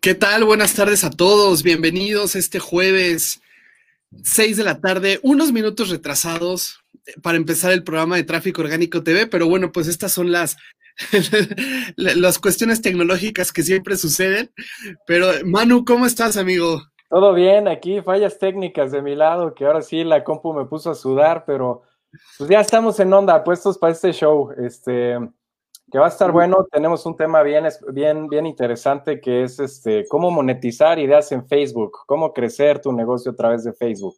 ¿Qué tal? Buenas tardes a todos. Bienvenidos este jueves 6 de la tarde, unos minutos retrasados para empezar el programa de Tráfico Orgánico TV, pero bueno, pues estas son las, las cuestiones tecnológicas que siempre suceden. Pero Manu, ¿cómo estás, amigo? Todo bien, aquí fallas técnicas de mi lado, que ahora sí la compu me puso a sudar, pero pues ya estamos en onda, puestos para este show, este, que va a estar bueno. Tenemos un tema bien, bien, bien interesante que es este, cómo monetizar ideas en Facebook, cómo crecer tu negocio a través de Facebook.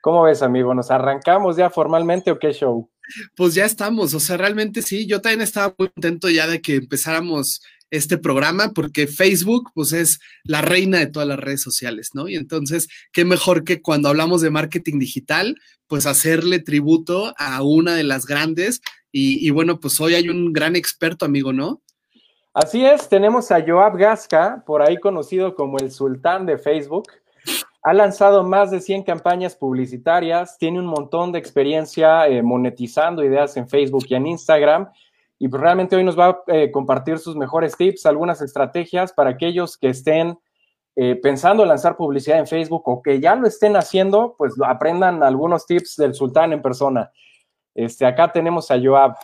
¿Cómo ves, amigo? ¿Nos arrancamos ya formalmente o qué show? Pues ya estamos, o sea, realmente sí, yo también estaba muy contento ya de que empezáramos este programa porque Facebook pues es la reina de todas las redes sociales, ¿no? Y entonces, qué mejor que cuando hablamos de marketing digital, pues hacerle tributo a una de las grandes y, bueno, pues hoy hay un gran experto, amigo, ¿no? Así es, tenemos a Joab Gasca, por ahí conocido como el sultán de Facebook. Ha lanzado más de 100 campañas publicitarias, tiene un montón de experiencia eh, monetizando ideas en Facebook y en Instagram y pues, realmente hoy nos va a eh, compartir sus mejores tips, algunas estrategias para aquellos que estén eh, pensando en lanzar publicidad en Facebook o que ya lo estén haciendo, pues aprendan algunos tips del sultán en persona. Este, acá tenemos a Joab.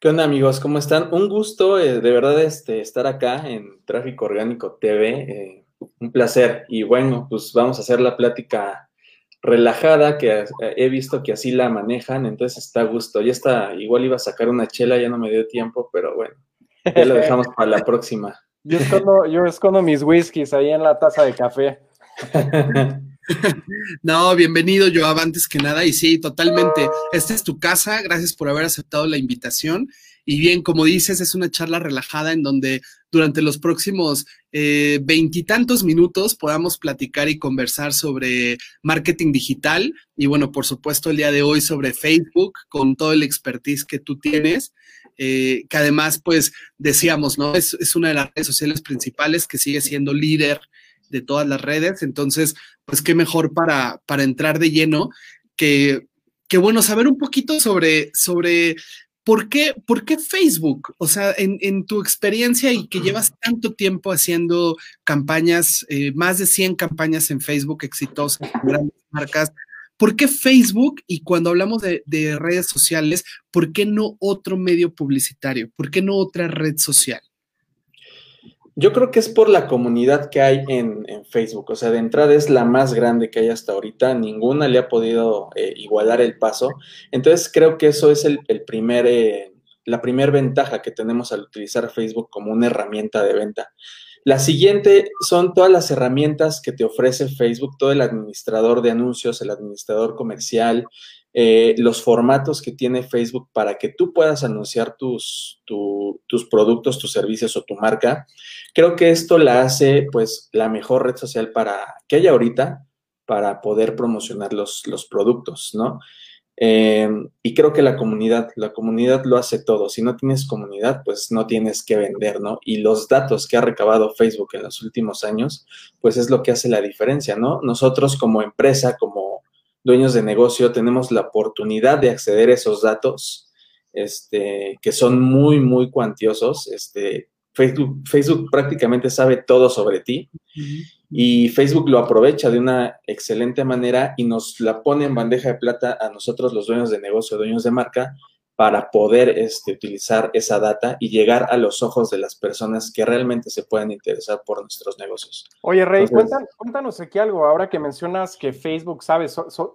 ¿Qué onda amigos? ¿Cómo están? Un gusto eh, de verdad este, estar acá en Tráfico Orgánico TV. un placer. Y bueno, pues vamos a hacer la plática relajada, que he visto que así la manejan, entonces está a gusto. Ya está, igual iba a sacar una chela, ya no me dio tiempo, pero bueno, ya lo dejamos para la próxima. Yo escondo, yo escondo mis whiskies ahí en la taza de café. No, bienvenido, Joab, antes que nada. Y sí, totalmente. Esta es tu casa. Gracias por haber aceptado la invitación. Y bien, como dices, es una charla relajada en donde durante los próximos eh, veintitantos minutos podamos platicar y conversar sobre marketing digital. Y bueno, por supuesto, el día de hoy sobre Facebook, con todo el expertise que tú tienes. Eh, que además, pues decíamos, ¿no? Es, es una de las redes sociales principales que sigue siendo líder de todas las redes. Entonces, pues qué mejor para, para entrar de lleno que, que, bueno, saber un poquito sobre, sobre ¿por qué, ¿por qué Facebook? O sea, en, tu experiencia y que llevas tanto tiempo haciendo campañas, eh, más de 100 campañas en Facebook exitosas, grandes marcas, ¿por qué Facebook? Y cuando hablamos de, redes sociales, ¿por qué no otro medio publicitario? ¿Por qué no otra red social? Yo creo que es por la comunidad que hay en, Facebook. O sea, de entrada es la más grande que hay hasta ahorita. Ninguna le ha podido eh, igualar el paso. Entonces creo que eso es el, primer, eh, la primera ventaja que tenemos al utilizar Facebook como una herramienta de venta. La siguiente son todas las herramientas que te ofrece Facebook, todo el administrador de anuncios, el administrador comercial, eh, los formatos que tiene Facebook para que tú puedas anunciar tus, tus productos, tus servicios o tu marca. Creo que esto la hace pues la mejor red social para que haya ahorita para poder promocionar los, los productos, ¿no? Em, y creo que la comunidad, la comunidad lo hace todo. Si no tienes comunidad, pues no tienes que vender, ¿no? Y los datos que ha recabado Facebook en los últimos años, pues es lo que hace la diferencia, ¿no? Nosotros como empresa, como dueños de negocio, tenemos la oportunidad de acceder a esos datos, este, que son muy, muy cuantiosos. Este, Facebook, Facebook prácticamente sabe todo sobre ti y Facebook lo aprovecha de una excelente manera y nos la pone en bandeja de plata a nosotros los dueños de negocio, dueños de marca, para poder este, utilizar esa data y llegar a los ojos de las personas que realmente se pueden interesar por nuestros negocios. Oye, Rey, cuéntanos, aquí algo. Ahora que mencionas que Facebook sabe,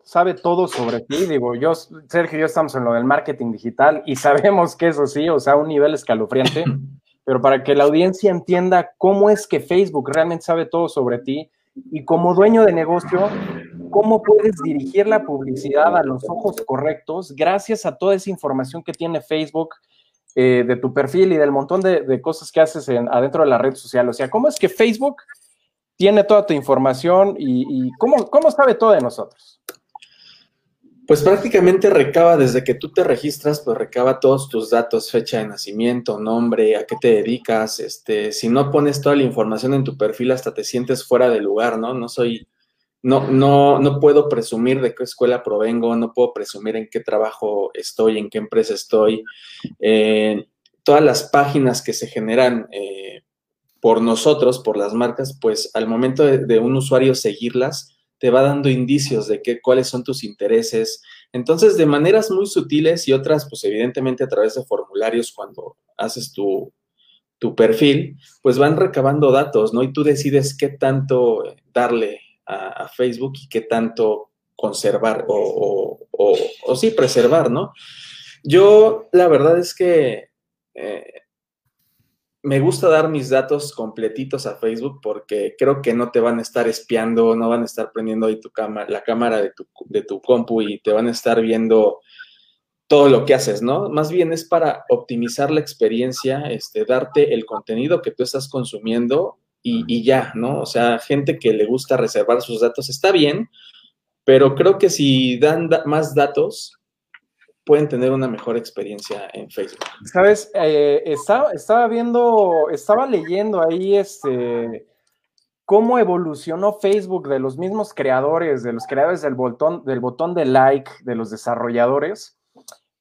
sabe todo sobre ti, digo, yo, Sergio y yo estamos en lo del marketing digital y sabemos que eso sí, o sea, un nivel escalofriante. pero para que la audiencia entienda cómo es que Facebook realmente sabe todo sobre ti y como dueño de negocio, cómo puedes dirigir la publicidad a los ojos correctos gracias a toda esa información que tiene Facebook eh, de tu perfil y del montón de, cosas que haces adentro de la red social. O sea, ¿cómo es que Facebook tiene toda tu información y, cómo, cómo sabe todo de nosotros? Pues prácticamente recaba desde que tú te registras, pues recaba todos tus datos, fecha de nacimiento, nombre, a qué te dedicas, este, si no pones toda la información en tu perfil hasta te sientes fuera de lugar, ¿no? No soy, no, no, no puedo presumir de qué escuela provengo, no puedo presumir en qué trabajo estoy, en qué empresa estoy. Eh, todas las páginas que se generan eh, por nosotros, por las marcas, pues al momento de, un usuario seguirlas, te va dando indicios de qué, cuáles son tus intereses. Entonces, de maneras muy sutiles y otras, pues evidentemente a través de formularios cuando haces tu, tu perfil, pues van recabando datos, ¿no? Y tú decides qué tanto darle a, Facebook y qué tanto conservar o, o, sí preservar, ¿no? Yo, la verdad es que eh, me gusta dar mis datos completitos a Facebook porque creo que no te van a estar espiando, no van a estar prendiendo ahí tu cámara, la cámara de tu, de tu compu y te van a estar viendo todo lo que haces, ¿no? Más bien es para optimizar la experiencia, este, darte el contenido que tú estás consumiendo y, ya, ¿no? O sea, gente que le gusta reservar sus datos está bien, pero creo que si dan más datos, pueden tener una mejor experiencia en Facebook. Sabes, eh, estaba, estaba, viendo, estaba leyendo ahí este cómo evolucionó Facebook de los mismos creadores, de los creadores del botón, del botón de like, de los desarrolladores.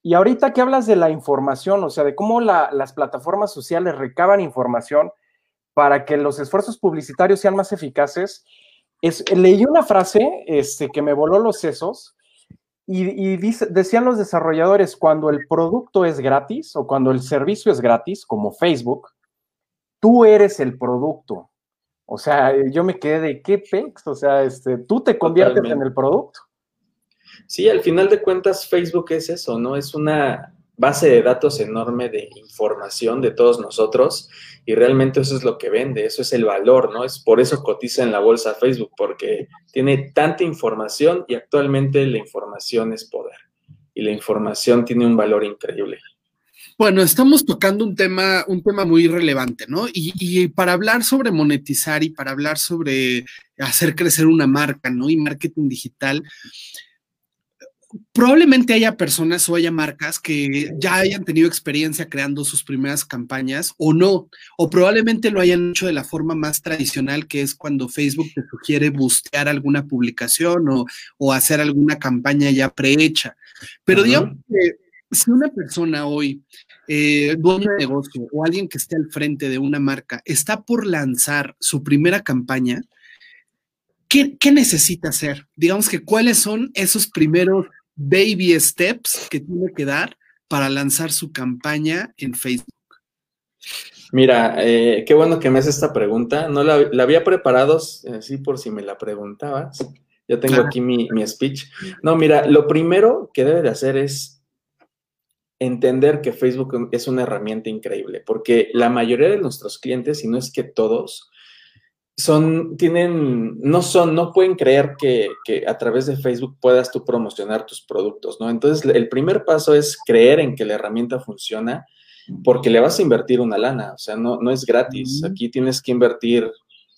Y ahorita que hablas de la información, o sea, de cómo las plataformas sociales recaban información para que los esfuerzos publicitarios sean más eficaces, es, leí una frase este, que me voló los sesos y, decían los desarrolladores, cuando el producto es gratis o cuando el servicio es gratis, como Facebook, tú eres el producto. O sea, yo me quedé de qué pex, o sea, este, tú te conviertes en el producto. Sí, al final de cuentas Facebook es eso, ¿no? Es una base de datos enorme de información de todos nosotros y realmente eso es lo que vende, eso es el valor, ¿no? Es por eso cotiza en la bolsa Facebook, porque tiene tanta información y actualmente la información es poder y la información tiene un valor increíble. Bueno, estamos tocando un tema, un tema muy relevante, ¿no? Y, y, para hablar sobre monetizar y para hablar sobre hacer crecer una marca, ¿no? Y marketing digital, probablemente haya personas o haya marcas que ya hayan tenido experiencia creando sus primeras campañas o no, o probablemente lo hayan hecho de la forma más tradicional, que es cuando Facebook te sugiere bustear alguna publicación o, hacer alguna campaña ya prehecha. Pero digamos que si una persona hoy, eh, dueño de negocio o alguien que esté al frente de una marca, está por lanzar su primera campaña, ¿Qué, ¿qué, necesita hacer? Digamos que cuáles son esos primeros baby steps que tiene que dar para lanzar su campaña en Facebook? Mira, eh, qué bueno que me haces esta pregunta. No la, había preparado, así por si me la preguntabas. Ya tengo aquí mi, mi, speech. No, mira, lo primero que debe de hacer es entender que Facebook es una herramienta increíble, porque la mayoría de nuestros clientes, si no es que todos, son, tienen, no son, no pueden creer que, a través de Facebook puedas tú promocionar tus productos, ¿no? Entonces, el primer paso es creer en que la herramienta funciona porque le vas a invertir una lana, o sea, no, no es gratis. Aquí tienes que invertir,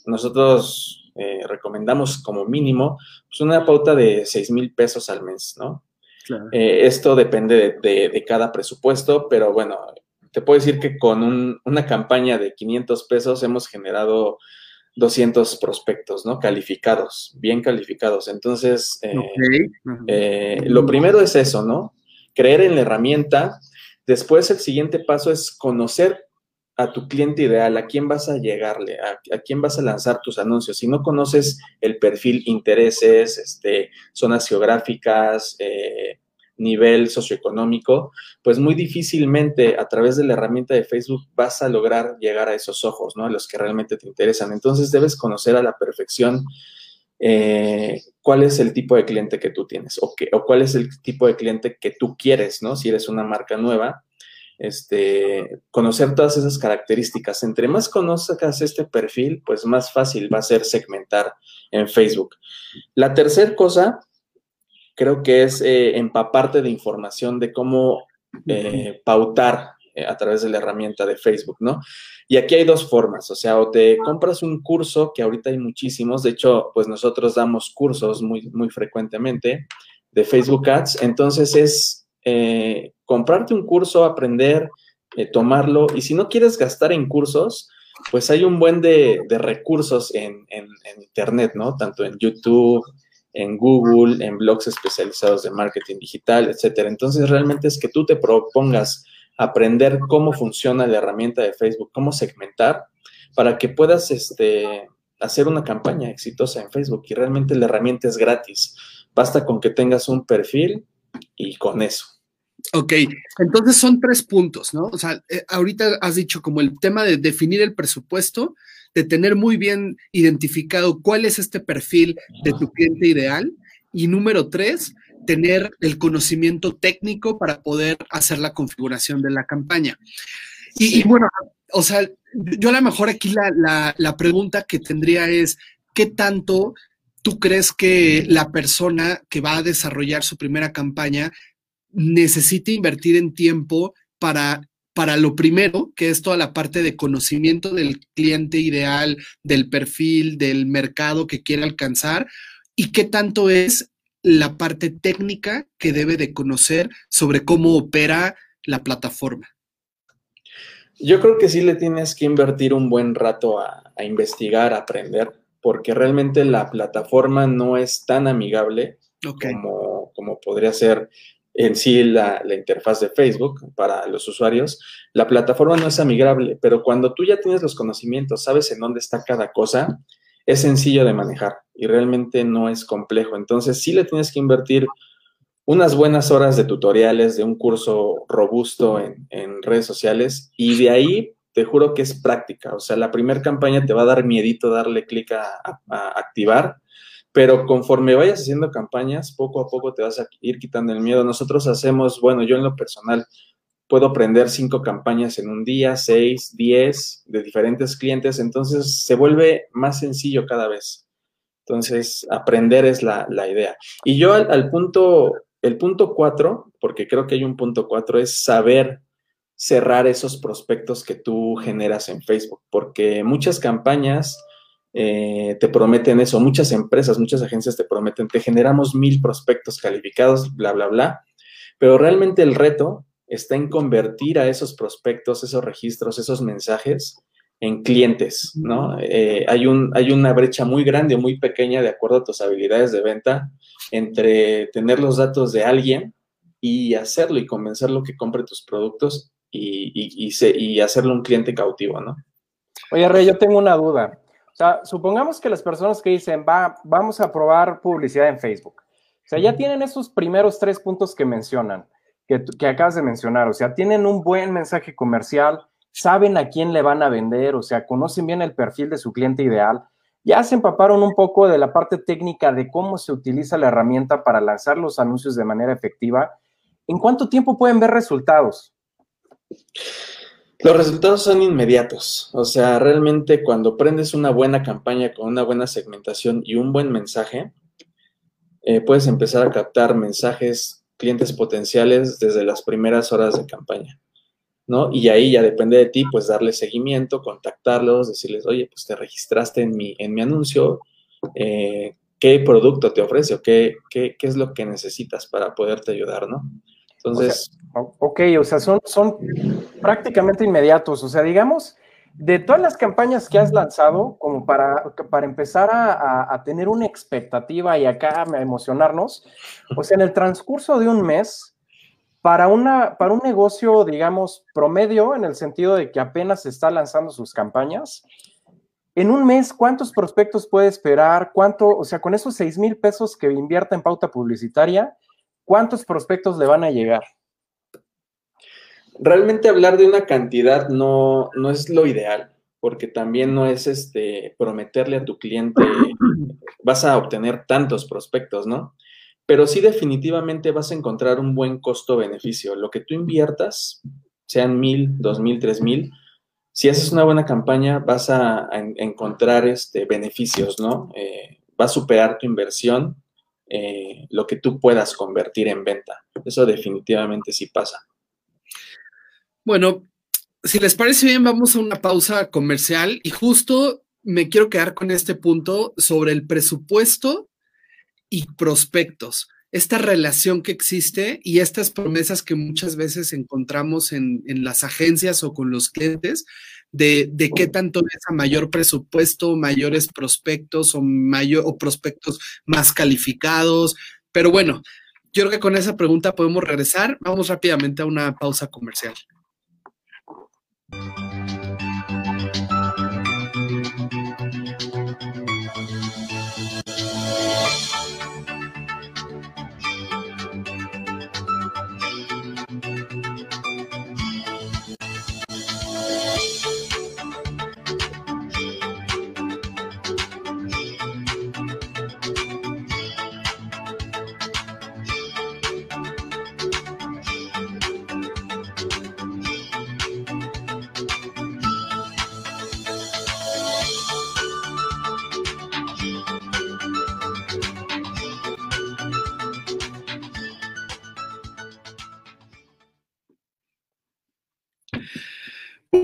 nosotros eh, recomendamos como mínimo pues una pauta de 6 mil pesos al mes, ¿no? Eh, esto depende de, cada presupuesto, pero bueno, te puedo decir que con una campaña de 500 pesos hemos generado 200 prospectos, ¿no? Calificados, bien calificados. Entonces, eh, eh, lo primero es eso, ¿no? Creer en la herramienta. Después, el siguiente paso es conocer a tu cliente ideal, a quién vas a llegarle, a, quién vas a lanzar tus anuncios. Si no conoces el perfil, intereses, este, zonas geográficas, eh, nivel socioeconómico, pues muy difícilmente a través de la herramienta de Facebook vas a lograr llegar a esos ojos, ¿no? A los que realmente te interesan. Entonces debes conocer a la perfección eh, cuál es el tipo de cliente que tú tienes o, o cuál es el tipo de cliente que tú quieres, ¿no? Si eres una marca nueva, este, conocer todas esas características. Entre más conozcas este perfil, pues más fácil va a ser segmentar en Facebook. La tercera cosa creo que es eh, empaparte de información de cómo eh, pautar eh, a través de la herramienta de Facebook, ¿no? Y aquí hay dos formas, o sea, o te compras un curso, que ahorita hay muchísimos, de hecho, pues nosotros damos cursos muy, muy frecuentemente de Facebook Ads, entonces es comprarte un curso, aprender, tomarlo, y si no quieres gastar en cursos, pues hay un buen de, recursos en, en, Internet, ¿no? Tanto en YouTube, en Google, en blogs especializados de marketing digital, etcétera. Entonces, realmente es que tú te propongas aprender cómo funciona la herramienta de Facebook, cómo segmentar, para que puedas este, hacer una campaña exitosa en Facebook. Y realmente la herramienta es gratis. Basta con que tengas un perfil y con eso. Ok, entonces son tres puntos, ¿no? O sea, eh, ahorita has dicho como el tema de definir el presupuesto, de tener muy bien identificado cuál es este perfil de tu cliente ideal. Y número tres, tener el conocimiento técnico para poder hacer la configuración de la campaña. Y, bueno, o sea, yo a lo mejor aquí la, la pregunta que tendría es, ¿qué tanto tú crees que la persona que va a desarrollar su primera campaña necesita invertir en tiempo para para lo primero, que es toda la parte de conocimiento del cliente ideal, del perfil, del mercado que quiere alcanzar, y qué tanto es la parte técnica que debe de conocer sobre cómo opera la plataforma. Yo creo que sí le tienes que invertir un buen rato a, investigar, a aprender, porque realmente la plataforma no es tan amigable como, como podría ser en sí la, interfaz de Facebook para los usuarios, la plataforma no es amigable, pero cuando tú ya tienes los conocimientos, sabes en dónde está cada cosa, es sencillo de manejar y realmente no es complejo. Entonces sí le tienes que invertir unas buenas horas de tutoriales, de un curso robusto en, redes sociales y de ahí te juro que es práctica. O sea, la primera campaña te va a dar miedito darle clic a activar pero conforme vayas haciendo campañas, poco a poco te vas a ir quitando el miedo. Nosotros hacemos, bueno, yo en lo personal puedo aprender cinco campañas en un día, seis, diez de diferentes clientes, entonces se vuelve más sencillo cada vez. Entonces, aprender es la, idea. Y yo al, al, punto, el punto cuatro, porque creo que hay un punto cuatro, es saber cerrar esos prospectos que tú generas en Facebook, porque muchas campañas eh, te prometen eso, muchas empresas, muchas agencias te prometen, te generamos mil prospectos calificados, bla, bla, bla, pero realmente el reto está en convertir a esos prospectos, esos registros, esos mensajes en clientes, ¿no? Eh, hay, un, hay una brecha muy grande, muy pequeña, de acuerdo a tus habilidades de venta, entre tener los datos de alguien y hacerlo y convencerlo que compre tus productos y, y, y hacerlo un cliente cautivo, ¿no? Oye, Rey, yo tengo una duda. O sea, supongamos que las personas que dicen, va, vamos a probar publicidad en Facebook. O sea, ya tienen esos primeros tres puntos que mencionan, que, que acabas de mencionar. O sea, tienen un buen mensaje comercial, saben a quién le van a vender, o sea, conocen bien el perfil de su cliente ideal. Ya se empaparon un poco de la parte técnica de cómo se utiliza la herramienta para lanzar los anuncios de manera efectiva. ¿En cuánto tiempo pueden ver resultados? Los resultados son inmediatos, o sea, realmente cuando prendes una buena campaña con una buena segmentación y un buen mensaje, eh, puedes empezar a captar mensajes, clientes potenciales desde las primeras horas de campaña, ¿no? Y ahí ya depende de ti, pues darle seguimiento, contactarlos, decirles, oye, pues te registraste en mi, en mi anuncio, eh, ¿qué producto te ofrece o qué, qué, qué es lo que necesitas para poderte ayudar, ¿no? Entonces... ok, o sea, son, son prácticamente inmediatos. O sea, digamos, de todas las campañas que has lanzado, como para, para empezar a, tener una expectativa y acá a emocionarnos, o sea, en el transcurso de un mes, para, una, para un negocio, digamos, promedio, en el sentido de que apenas está lanzando sus campañas, en un mes, ¿cuántos prospectos puede esperar? ¿Cuánto, o sea, con esos 6 mil pesos que invierta en pauta publicitaria, ¿cuántos prospectos le van a llegar? Realmente hablar de una cantidad no, no es lo ideal, porque también no es este prometerle a tu cliente vas a obtener tantos prospectos, ¿no? Pero sí definitivamente vas a encontrar un buen costo-beneficio. Lo que tú inviertas, sean mil, dos mil, tres mil, si haces una buena campaña vas a, encontrar este, beneficios, ¿no? Eh, va a superar tu inversión eh, lo que tú puedas convertir en venta. Eso definitivamente sí pasa. Bueno, si les parece bien, vamos a una pausa comercial y justo me quiero quedar con este punto sobre el presupuesto y prospectos esta relación que existe y estas promesas que muchas veces encontramos en, las agencias o con los clientes de, qué tanto es a mayor presupuesto, mayores prospectos o, mayor, o prospectos más calificados. Pero bueno, yo creo que con esa pregunta podemos regresar. Vamos rápidamente a una pausa comercial.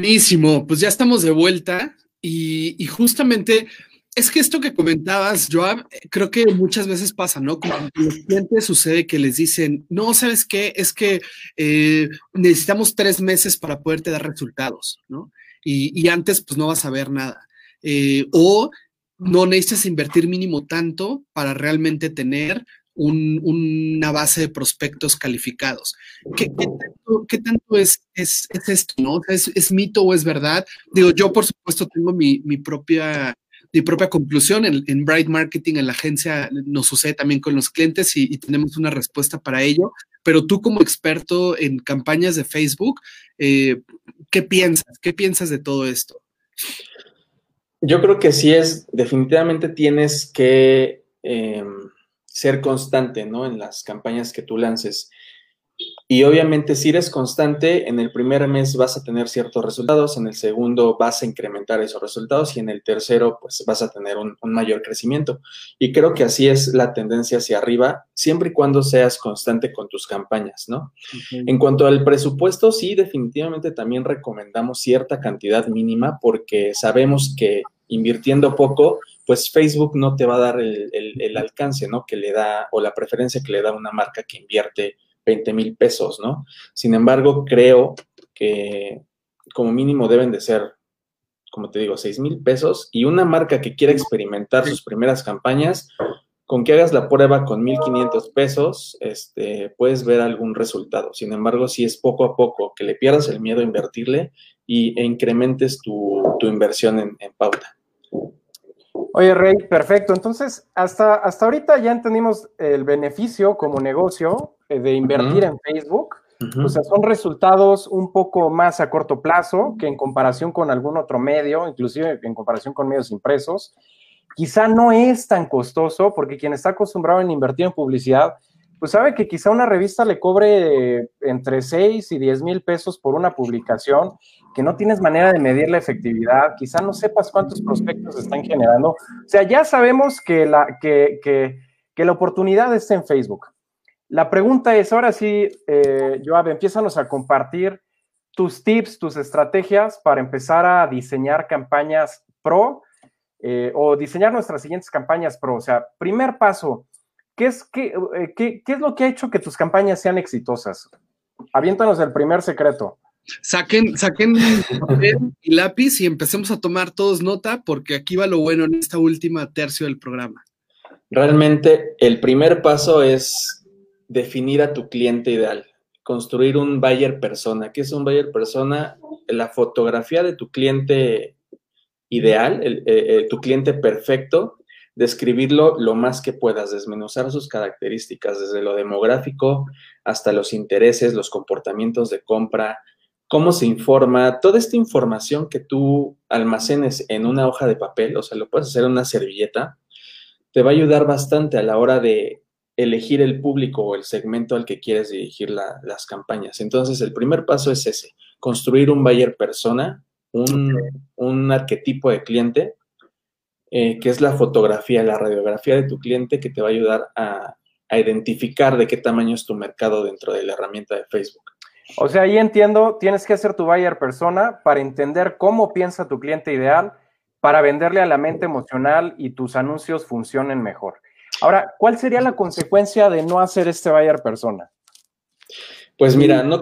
Buenísimo, pues ya estamos de vuelta y, justamente es que esto que comentabas, Joab, creo que muchas veces pasa, ¿no? Como los clientes sucede que les dicen, no, ¿sabes qué? Es que eh, necesitamos tres meses para poderte dar resultados, ¿no? Y, antes, pues no vas a ver nada. Eh, o no necesitas invertir mínimo tanto para realmente tener una base de prospectos calificados. ¿Qué, tanto, es, es, esto? ¿no? ¿Es, mito o es verdad? Digo, yo por supuesto tengo mi, propia mi propia conclusión en, Bright Marketing, en la agencia, nos sucede también con los clientes y, tenemos una respuesta para ello. Pero tú como experto en campañas de Facebook, eh, ¿qué piensas? ¿Qué piensas de todo esto? Yo creo que sí es, definitivamente tienes que... Em, ser constante, ¿no? En las campañas que tú lances. Y obviamente si eres constante, en el primer mes vas a tener ciertos resultados, en el segundo vas a incrementar esos resultados y en el tercero pues vas a tener un, mayor crecimiento. Y creo que así es la tendencia hacia arriba, siempre y cuando seas constante con tus campañas, ¿no? En cuanto al presupuesto, sí, definitivamente también recomendamos cierta cantidad mínima porque sabemos que invirtiendo poco, pues Facebook no te va a dar el, alcance, ¿no? Que le da, o la preferencia que le da una marca que invierte 20 mil pesos, ¿no? Sin embargo, creo que como mínimo deben de ser, como te digo, 6 mil pesos y una marca que quiera experimentar sus primeras campañas, con que hagas la prueba con 1.500 pesos, este, puedes ver algún resultado. Sin embargo, si es poco a poco, que le pierdas el miedo a invertirle y, e incrementes tu, inversión en pauta. Oye, Rey, perfecto. Entonces, hasta, hasta ahorita ya entendimos el beneficio como negocio eh, de invertir en Facebook. O sea, son resultados un poco más a corto plazo que en comparación con algún otro medio, inclusive en comparación con medios impresos. Quizá no es tan costoso porque quien está acostumbrado en invertir en publicidad, pues sabe que quizá una revista le cobre entre 6 y 10 mil pesos por una publicación que no tienes manera de medir la efectividad, quizá no sepas cuántos prospectos están generando. O sea, ya sabemos que la, que, que, la oportunidad está en Facebook. La pregunta es, ahora sí, eh, Joab, empiezanos a compartir tus tips, tus estrategias para empezar a diseñar campañas pro eh, o diseñar nuestras siguientes campañas pro. O sea, primer paso, ¿qué es, qué, eh, qué, qué es lo que ha hecho que tus campañas sean exitosas? Aviéntanos el primer secreto. Saquen, saquen papel y lápiz y empecemos a tomar todos nota porque aquí va lo bueno en esta última tercio del programa. Realmente el primer paso es definir a tu cliente ideal, construir un buyer persona. ¿Qué es un buyer persona? La fotografía de tu cliente ideal, eh, eh, tu cliente perfecto, describirlo lo más que puedas, desmenuzar sus características, desde lo demográfico hasta los intereses, los comportamientos de compra, cómo se informa, toda esta información que tú almacenes en una hoja de papel, o sea, lo puedes hacer en una servilleta, te va a ayudar bastante a la hora de elegir el público o el segmento al que quieres dirigir las campañas. Entonces, el primer paso es ese, construir un buyer persona, un, arquetipo de cliente, eh, que es la fotografía, la radiografía de tu cliente que te va a ayudar a identificar de qué tamaño es tu mercado dentro de la herramienta de Facebook. O sea, ahí entiendo, tienes que ser tu buyer persona para entender cómo piensa tu cliente ideal, para venderle a la mente emocional y tus anuncios funcionen mejor. Ahora, ¿cuál sería la consecuencia de no hacer este buyer persona? Pues mira, no,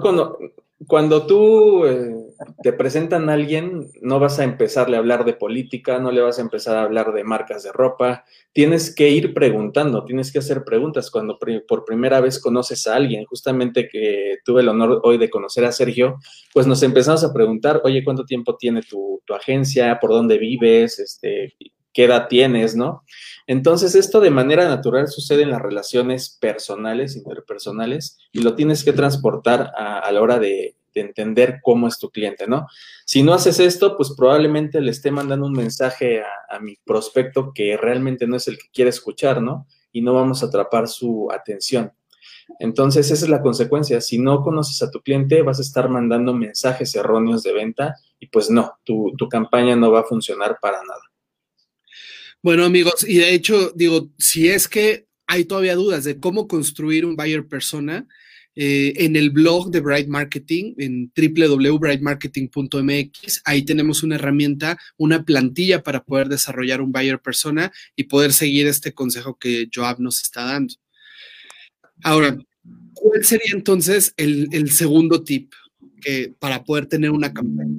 cuando tú eh, te presentan a alguien, no vas a empezarle a hablar de política, no le vas a empezar a hablar de marcas de ropa, tienes que ir preguntando, tienes que hacer preguntas cuando por primera vez conoces a alguien. Justamente que tuve el honor hoy de conocer a Sergio, pues nos empezamos a preguntar, oye, ¿cuánto tiempo tiene tu, tu agencia? ¿Por dónde vives? Este, ¿Qué edad tienes? ¿No? Entonces, esto de manera natural sucede en las relaciones personales, interpersonales, y lo tienes que transportar a, la hora de, entender cómo es tu cliente, ¿no? Si no haces esto, pues probablemente le esté mandando un mensaje a, mi prospecto que realmente no es el que quiere escuchar, ¿no? Y no vamos a atrapar su atención. Entonces, esa es la consecuencia. Si no conoces a tu cliente, vas a estar mandando mensajes erróneos de venta y pues no, tu campaña no va a funcionar para nada. Bueno, amigos, y de hecho, digo, si es que hay todavía dudas de cómo construir un buyer persona, eh, en el blog de Bright Marketing, en www.brightmarketing.mx. Ahí tenemos una herramienta, una plantilla para poder desarrollar un buyer persona y poder seguir este consejo que Joab nos está dando. Ahora, ¿cuál sería entonces el, segundo tip que, para poder tener una campaña?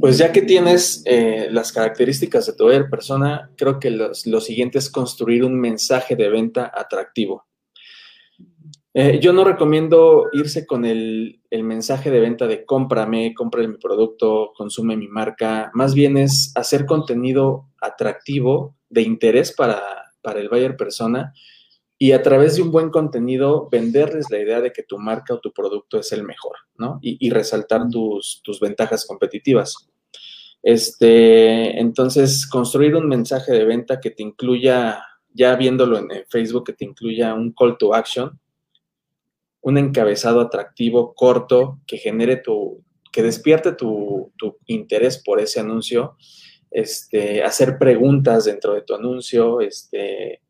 Pues ya que tienes eh, las características de tu persona, creo que lo siguiente es construir un mensaje de venta atractivo. Eh, yo no recomiendo irse con el, mensaje de venta de cómprame, compra mi producto, consume mi marca. Más bien es hacer contenido atractivo, de interés para, el buyer persona y a través de un buen contenido venderles la idea de que tu marca o tu producto es el mejor, ¿no? Y, resaltar tus, tus, ventajas competitivas. Este, entonces, construir un mensaje de venta que te incluya, ya viéndolo en Facebook, que te incluya un call to action, un encabezado atractivo, corto, que genere tu, que despierte tu, interés por ese anuncio, este, hacer preguntas dentro de tu anuncio, este,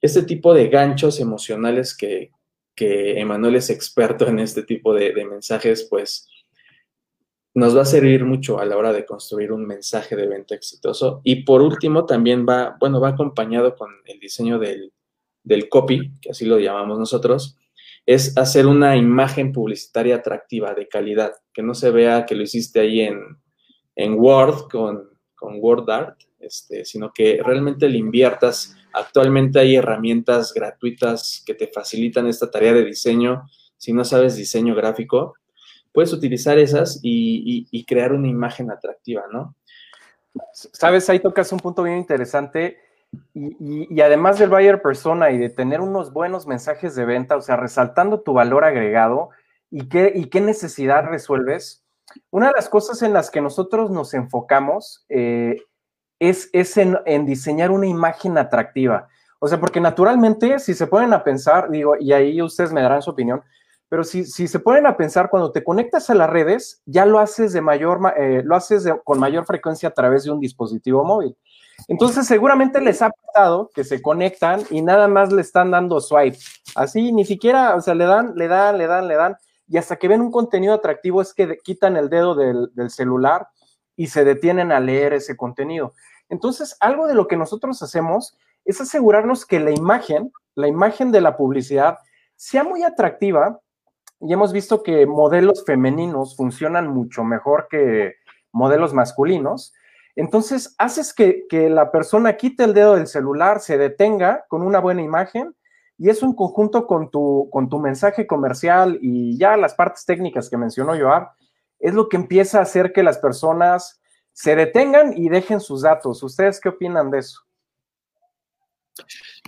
este tipo de ganchos emocionales que, que Emanuel es experto en este tipo de, mensajes, pues nos va a servir mucho a la hora de construir un mensaje de venta exitoso. Y por último, también va, bueno, va acompañado con el diseño del, del copy, que así lo llamamos nosotros, es hacer una imagen publicitaria atractiva, de calidad, que no se vea que lo hiciste ahí en, Word con, con WordArt, este, sino que realmente le inviertas. Actualmente hay herramientas gratuitas que te facilitan esta tarea de diseño. Si no sabes diseño gráfico, puedes utilizar esas y, crear una imagen atractiva, ¿no? Sabes, ahí tocas un punto bien interesante y, además del buyer persona y de tener unos buenos mensajes de venta, o sea, resaltando tu valor agregado y qué, y qué necesidad resuelves, una de las cosas en las que nosotros nos enfocamos eh, es, es en, diseñar una imagen atractiva. O sea, porque naturalmente, si se ponen a pensar, digo, y ahí ustedes me darán su opinión, pero si, si se ponen a pensar, cuando te conectas a las redes, ya lo haces de mayor, eh, lo haces con mayor frecuencia a través de un dispositivo móvil. Entonces, seguramente les ha pasado que se conectan y nada más le están dando swipe. Así, ni siquiera, o sea, le dan, le dan, le dan, le dan. Y hasta que ven un contenido atractivo es que quitan el dedo del, celular y se detienen a leer ese contenido. Entonces, algo de lo que nosotros hacemos es asegurarnos que la imagen, la imagen de la publicidad, sea muy atractiva. Y hemos visto que modelos femeninos funcionan mucho mejor que modelos masculinos. Entonces, haces que, la persona quite el dedo del celular, se detenga con una buena imagen y eso en conjunto con tu, con tu mensaje comercial y ya las partes técnicas que mencionó Joab, es lo que empieza a hacer que las personas se detengan y dejen sus datos. ¿Ustedes qué opinan de eso?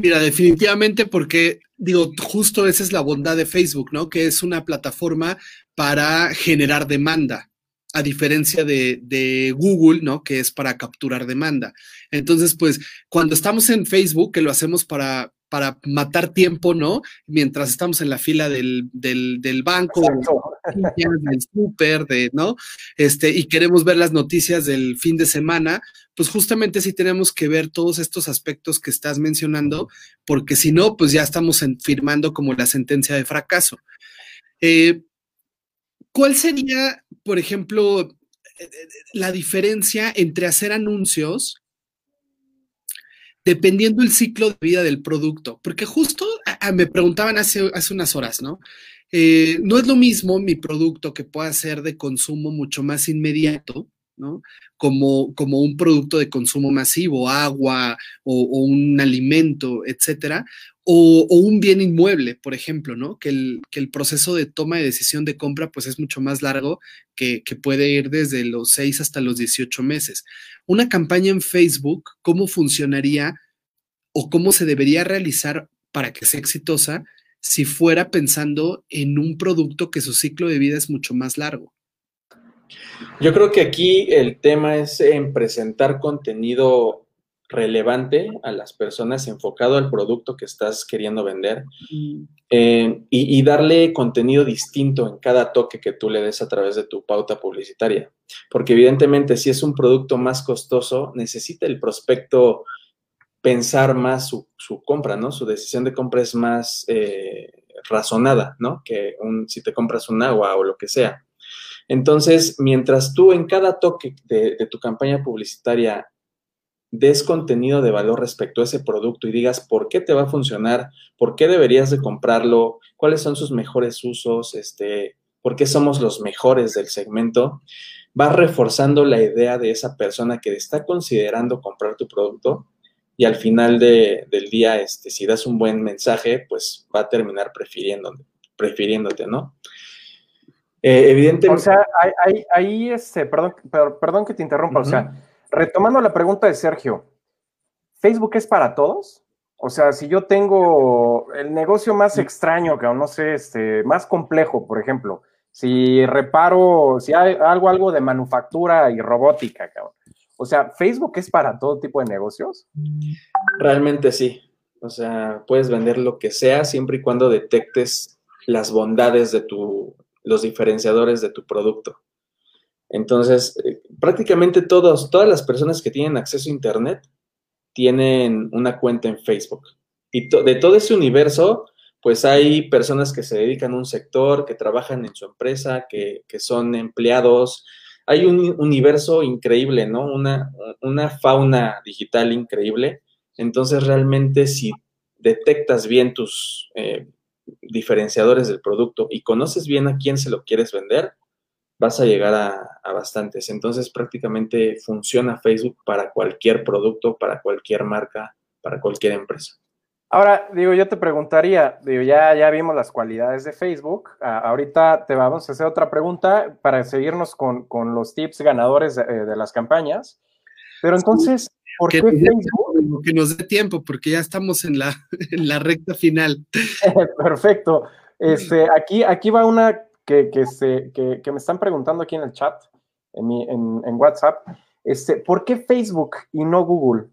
Mira, definitivamente porque, digo, justo esa es la bondad de Facebook, ¿no? Que es una plataforma para generar demanda a diferencia de, Google, ¿no? Que es para capturar demanda. Entonces, pues, cuando estamos en Facebook, que lo hacemos para, para matar tiempo, ¿no? Mientras estamos en la fila del, del, banco, del súper, de, ¿no? Este, y queremos ver las noticias del fin de semana, pues justamente sí tenemos que ver todos estos aspectos que estás mencionando, porque si no, pues ya estamos firmando como la sentencia de fracaso. Eh, ¿Cuál sería, por ejemplo, eh, eh, la diferencia entre hacer anuncios dependiendo el ciclo de vida del producto? Porque justo me preguntaban hace, hace unas horas, ¿no? Eh, no es lo mismo mi producto que pueda ser de consumo mucho más inmediato, ¿no? Como, como un producto de consumo masivo, agua o, o un alimento, etcétera, o, un bien inmueble, por ejemplo, ¿no? Que el, que el, proceso de toma de decisión de compra pues es mucho más largo, que, puede ir desde los 6 hasta los 18 meses. Una campaña en Facebook, ¿cómo funcionaría o cómo se debería realizar para que sea exitosa si fuera pensando en un producto que su ciclo de vida es mucho más largo? Yo creo que aquí el tema es en presentar contenido relevante a las personas, enfocado al producto que estás queriendo vender eh, y, darle contenido distinto en cada toque que tú le des a través de tu pauta publicitaria. Porque evidentemente si es un producto más costoso, necesita el prospecto pensar más su, compra, ¿no? Su decisión de compra es más eh, razonada, ¿no? Que si te compras un agua o lo que sea. Entonces, mientras tú en cada toque de tu campaña publicitaria des contenido de valor respecto a ese producto y digas por qué te va a funcionar, por qué deberías de comprarlo, cuáles son sus mejores usos, este, por qué somos los mejores del segmento, vas reforzando la idea de esa persona que está considerando comprar tu producto y al final del día, este, si das un buen mensaje, pues va a terminar prefiriéndote, prefiriéndote ¿no? Eh, evidentemente. O sea, ahí, ahí, este, perdón, perdón que te interrumpa, o sea, retomando la pregunta de Sergio, ¿Facebook es para todos? O sea, si yo tengo el negocio más extraño, que no sé, este, más complejo, por ejemplo, si reparo, si hay algo, algo de manufactura y robótica, cabrón. O sea, ¿Facebook es para todo tipo de negocios? Realmente sí. O sea, puedes vender lo que sea siempre y cuando detectes las bondades de tu, los diferenciadores de tu producto. Entonces, eh, prácticamente todos, todas las personas que tienen acceso a Internet tienen una cuenta en Facebook. Y de todo ese universo, pues hay personas que se dedican a un sector, que trabajan en su empresa, que, son empleados. Hay un universo increíble, ¿no? Una, una fauna digital increíble. Entonces, realmente, si detectas bien tus eh, diferenciadores del producto y conoces bien a quién se lo quieres vender, vas a llegar a, bastantes. Entonces prácticamente funciona Facebook para cualquier producto, para cualquier marca, para cualquier empresa. Ahora, digo, yo te preguntaría, digo, ya, ya vimos las cualidades de Facebook. ahorita te vamos a hacer otra pregunta para seguirnos con, los tips ganadores de, de, las campañas. Pero entonces, ¿por qué Facebook? Que nos dé tiempo, porque ya estamos en la, en la recta final. Perfecto. Este, aquí, aquí va una que, que, se, que, me están preguntando aquí en el chat, en, mi, en, WhatsApp, este, ¿por qué Facebook y no Google?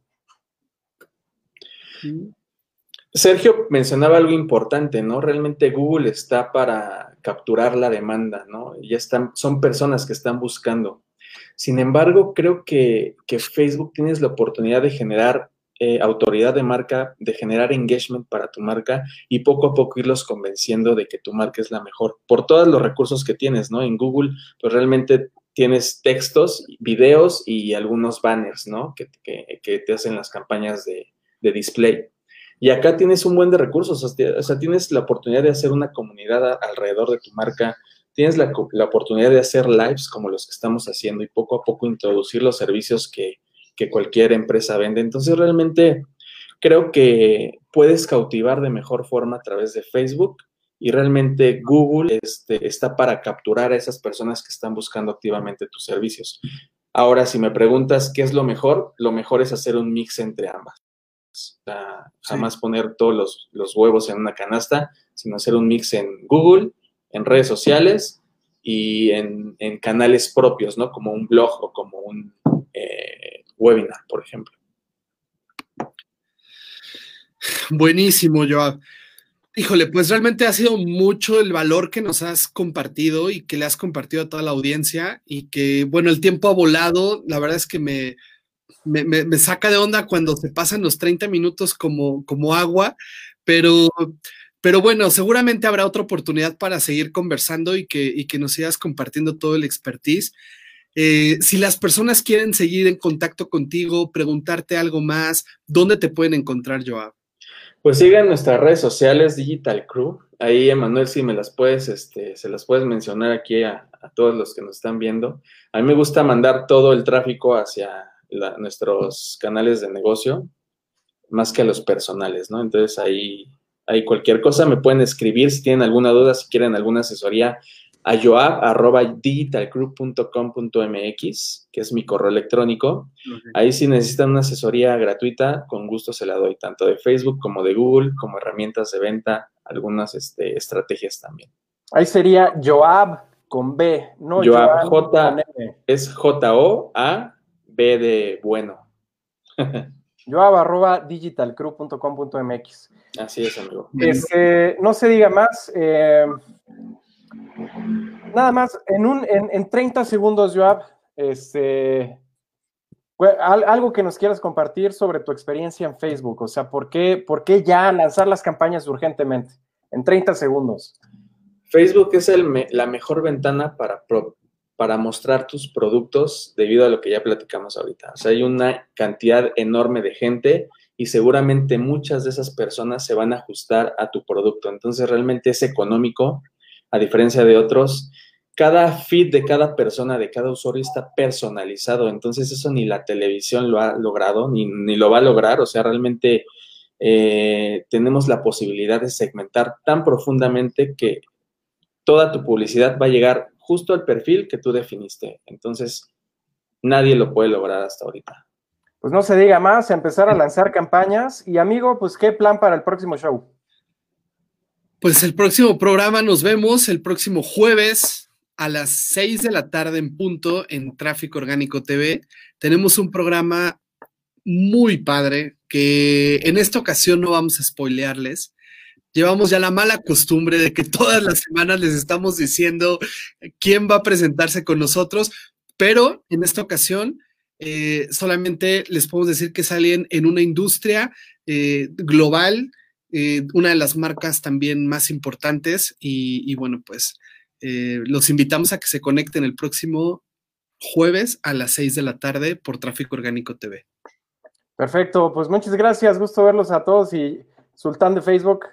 Sergio mencionaba algo importante, ¿no? Realmente Google está para capturar la demanda, ¿no? Ya están, son personas que están buscando. Sin embargo, creo que, que Facebook tienes la oportunidad de generar eh, autoridad de marca, de generar engagement para tu marca y poco a poco irlos convenciendo de que tu marca es la mejor por todos los recursos que tienes, ¿no? En Google, pues realmente tienes textos, videos y algunos banners, ¿no? Que, te hacen las campañas de, display. Y acá tienes un buen de recursos, o sea, tienes la oportunidad de hacer una comunidad alrededor de tu marca, tienes la, la, oportunidad de hacer lives como los que estamos haciendo y poco a poco introducir los servicios que, que cualquier empresa vende. Entonces, realmente creo que puedes cautivar de mejor forma a través de Facebook y realmente Google este, está para capturar a esas personas que están buscando activamente tus servicios. Ahora, si me preguntas qué es lo mejor, lo mejor es hacer un mix entre ambas. jamás poner todos los, los, huevos en una canasta, sino hacer un mix en Google, en redes sociales y en, en canales propios, ¿no? Como un blog o como un, webinar, por ejemplo. Buenísimo, Joab. Híjole, pues realmente ha sido mucho el valor que nos has compartido y que le has compartido a toda la audiencia y que, bueno, el tiempo ha volado. La verdad es que me, me, saca de onda cuando se pasan los 30 minutos como, como agua, pero, pero bueno, seguramente habrá otra oportunidad para seguir conversando y que, y que nos sigas compartiendo todo el expertise. Eh, si las personas quieren seguir en contacto contigo, preguntarte algo más, ¿dónde te pueden encontrar, Joab? Pues sigan nuestras redes sociales, Digital Crew. Ahí, Emanuel, si me las puedes, este, se las puedes mencionar aquí a, todos los que nos están viendo. A mí me gusta mandar todo el tráfico hacia nuestros canales de negocio, más que a los personales, ¿no? Entonces ahí, ahí cualquier cosa me pueden escribir si tienen alguna duda, si quieren alguna asesoría a joab.digitalgroup.com.mx, que es mi correo electrónico. Ahí si necesitan una asesoría gratuita, con gusto se la doy, tanto de Facebook como de Google, como herramientas de venta, algunas este, estrategias también. Ahí sería Joab con B, no Joab, J, es J-O-A-B de bueno. Joab arroba digitalcrew.com.mx. Así es, amigo. Este, no se diga más. Eh, Nada más, en, un, en, 30 segundos, Joab, este, algo que nos quieras compartir sobre tu experiencia en Facebook, o sea, ¿por qué, por qué ya lanzar las campañas urgentemente? en 30 segundos. Facebook es el la mejor ventana para, para mostrar tus productos debido a lo que ya platicamos ahorita. O sea, hay una cantidad enorme de gente y seguramente muchas de esas personas se van a ajustar a tu producto. Entonces, realmente es económico, a diferencia de otros. Cada feed de cada persona, de cada usuario está personalizado. Entonces, eso ni la televisión lo ha logrado, ni, ni lo va a lograr. O sea, realmente eh, tenemos la posibilidad de segmentar tan profundamente que toda tu publicidad va a llegar justo al perfil que tú definiste. Entonces, nadie lo puede lograr hasta ahorita. Pues no se diga más, empezar a lanzar campañas. Y amigo, pues, ¿qué plan para el próximo show? Pues el próximo programa nos vemos el próximo jueves a las 6 de la tarde en punto en Tráfico Orgánico TV. Tenemos un programa muy padre que en esta ocasión no vamos a spoilearles, llevamos ya la mala costumbre de que todas las semanas les estamos diciendo quién va a presentarse con nosotros, pero en esta ocasión eh, solamente les podemos decir que salen en una industria eh, global, eh, una de las marcas también más importantes y, bueno, pues los invitamos a que se conecten el próximo jueves a las 6 de la tarde por Tráfico Orgánico TV. Perfecto, pues muchas gracias, gusto verlos a todos y Sultán de Facebook,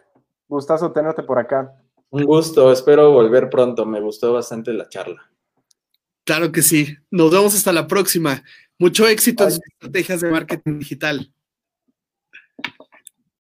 Gustazo tenerte por acá. Un gusto, espero volver pronto. Me gustó bastante la charla. Claro que sí. Nos vemos hasta la próxima. Mucho éxito en sus estrategias de marketing digital.